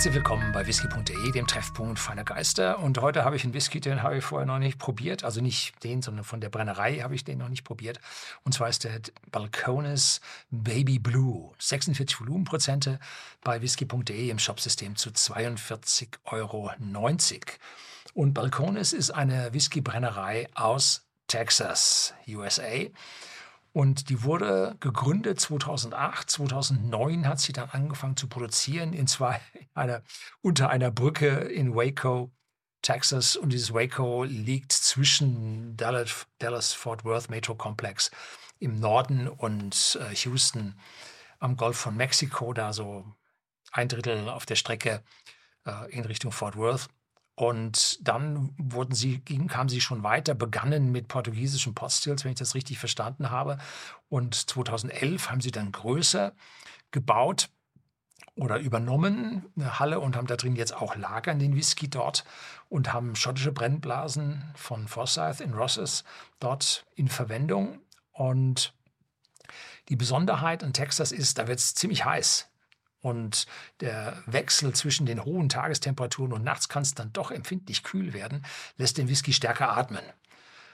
Herzlich willkommen bei whisky.de, dem Treffpunkt feiner Geister. Und heute habe ich einen Whisky, den habe ich vorher noch nicht probiert. Also nicht den, sondern von der Brennerei habe ich den noch nicht probiert. Und zwar ist der Balcones Baby Blue. 46 Volumenprozente bei whisky.de im Shopsystem zu 42,90 Euro. Und Balcones ist eine Whiskybrennerei aus Texas, USA. Und die wurde gegründet 2008. 2009 hat sie dann angefangen zu produzieren, in zwei, einer, unter einer Brücke in Waco, Texas. Und dieses Waco liegt zwischen Dallas, Dallas Fort Worth Metro Complex im Norden und äh, Houston am Golf von Mexiko, da so ein Drittel auf der Strecke äh, in Richtung Fort Worth. Und dann wurden sie, kamen sie schon weiter, begannen mit portugiesischen Postils, wenn ich das richtig verstanden habe. Und 2011 haben sie dann größer gebaut oder übernommen, eine Halle, und haben da drin jetzt auch lagern den Whisky dort und haben schottische Brennblasen von Forsyth in Rosses dort in Verwendung. Und die Besonderheit in Texas ist, da wird es ziemlich heiß. Und der Wechsel zwischen den hohen Tagestemperaturen und nachts kann es dann doch empfindlich kühl werden, lässt den Whisky stärker atmen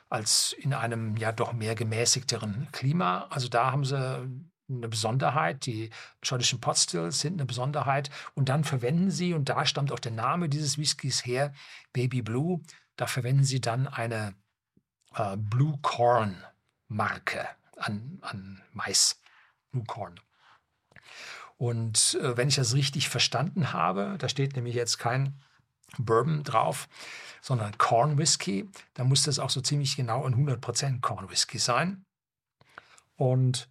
als in einem ja doch mehr gemäßigteren Klima. Also da haben sie eine Besonderheit. Die schottischen Potstills sind eine Besonderheit. Und dann verwenden sie, und da stammt auch der Name dieses Whiskys her, Baby Blue, da verwenden sie dann eine äh, Blue Corn Marke an, an Mais. Blue Corn. Und äh, wenn ich das richtig verstanden habe, da steht nämlich jetzt kein Bourbon drauf, sondern Corn Whisky, dann muss das auch so ziemlich genau ein 100% Corn Whisky sein. Und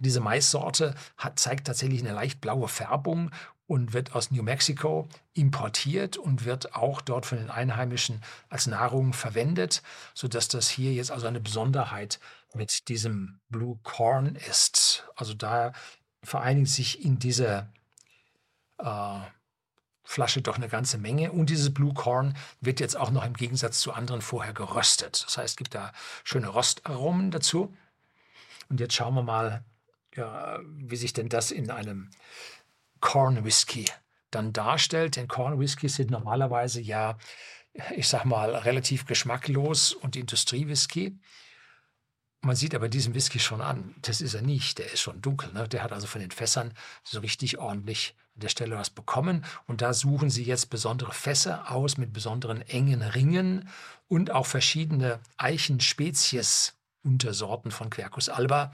diese Maissorte hat, zeigt tatsächlich eine leicht blaue Färbung und wird aus New Mexico importiert und wird auch dort von den Einheimischen als Nahrung verwendet, sodass das hier jetzt also eine Besonderheit mit diesem Blue Corn ist. Also da vereinigt sich in dieser äh, Flasche doch eine ganze Menge. Und dieses Blue Corn wird jetzt auch noch im Gegensatz zu anderen vorher geröstet. Das heißt, es gibt da schöne Röstaromen dazu. Und jetzt schauen wir mal, ja, wie sich denn das in einem Corn Whisky dann darstellt. Denn Corn Whiskys sind normalerweise ja, ich sag mal, relativ geschmacklos und Industriewhisky. Man sieht aber diesen Whisky schon an. Das ist er nicht. Der ist schon dunkel. Ne? Der hat also von den Fässern so richtig ordentlich an der Stelle was bekommen. Und da suchen sie jetzt besondere Fässer aus mit besonderen engen Ringen und auch verschiedene Eichenspezies. Untersorten von Quercus alba,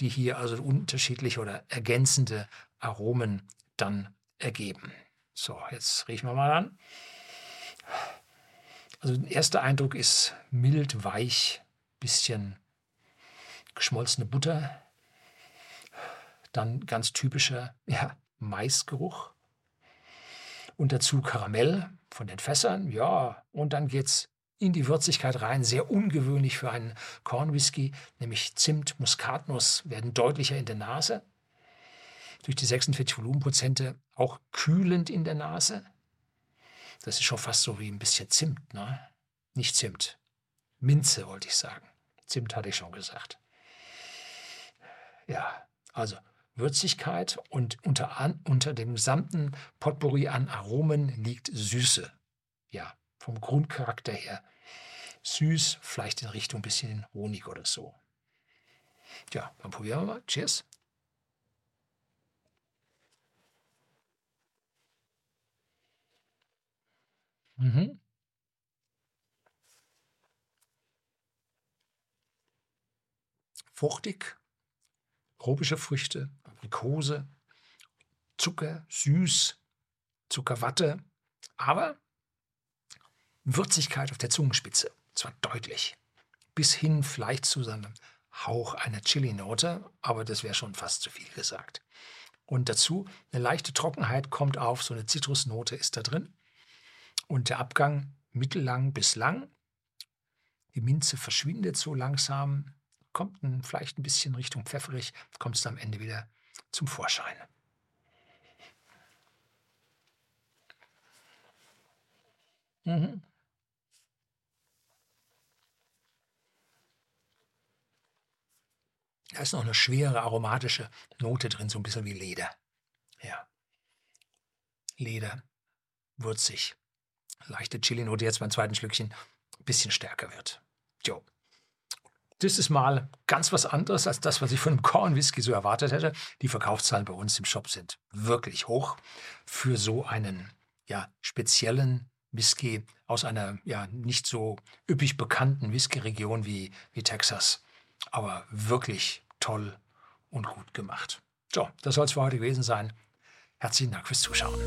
die hier also unterschiedliche oder ergänzende Aromen dann ergeben. So, jetzt riechen wir mal an. Also der erste Eindruck ist mild, weich, bisschen geschmolzene Butter, dann ganz typischer ja, Maisgeruch und dazu Karamell von den Fässern, ja, und dann geht's in die Würzigkeit rein, sehr ungewöhnlich für einen Kornwhisky, nämlich Zimt, Muskatnuss werden deutlicher in der Nase, durch die 46 Volumenprozente auch kühlend in der Nase. Das ist schon fast so wie ein bisschen Zimt, ne? Nicht Zimt, Minze wollte ich sagen. Zimt hatte ich schon gesagt. Also Würzigkeit und unter, unter dem gesamten Potpourri an Aromen liegt Süße. Ja, vom Grundcharakter her. Süß, vielleicht in Richtung ein bisschen Honig oder so. Ja, dann probieren wir mal. Cheers. Mhm. Fruchtig, tropische Früchte, Aprikose, Zucker, süß, Zuckerwatte, aber Würzigkeit auf der Zungenspitze, zwar deutlich, bis hin vielleicht zu seinem Hauch einer Chili-Note, aber das wäre schon fast zu viel gesagt. Und dazu eine leichte Trockenheit kommt auf, so eine Zitrusnote ist da drin. Und der Abgang mittellang bis lang. Die Minze verschwindet so langsam, kommt ein, vielleicht ein bisschen Richtung pfefferig, kommt es am Ende wieder zum Vorschein. Mhm. Da ist noch eine schwere aromatische Note drin, so ein bisschen wie Leder. Ja. Leder. würzig. Leichte Chili-Note jetzt beim zweiten Schlückchen ein bisschen stärker wird. Jo. Das ist mal ganz was anderes als das, was ich von einem Corn Whisky so erwartet hätte. Die Verkaufszahlen bei uns im Shop sind wirklich hoch für so einen ja, speziellen Whisky aus einer ja nicht so üppig bekannten Whisky-Region wie, wie Texas. Aber wirklich toll und gut gemacht. So, das soll es für heute gewesen sein. Herzlichen Dank fürs Zuschauen.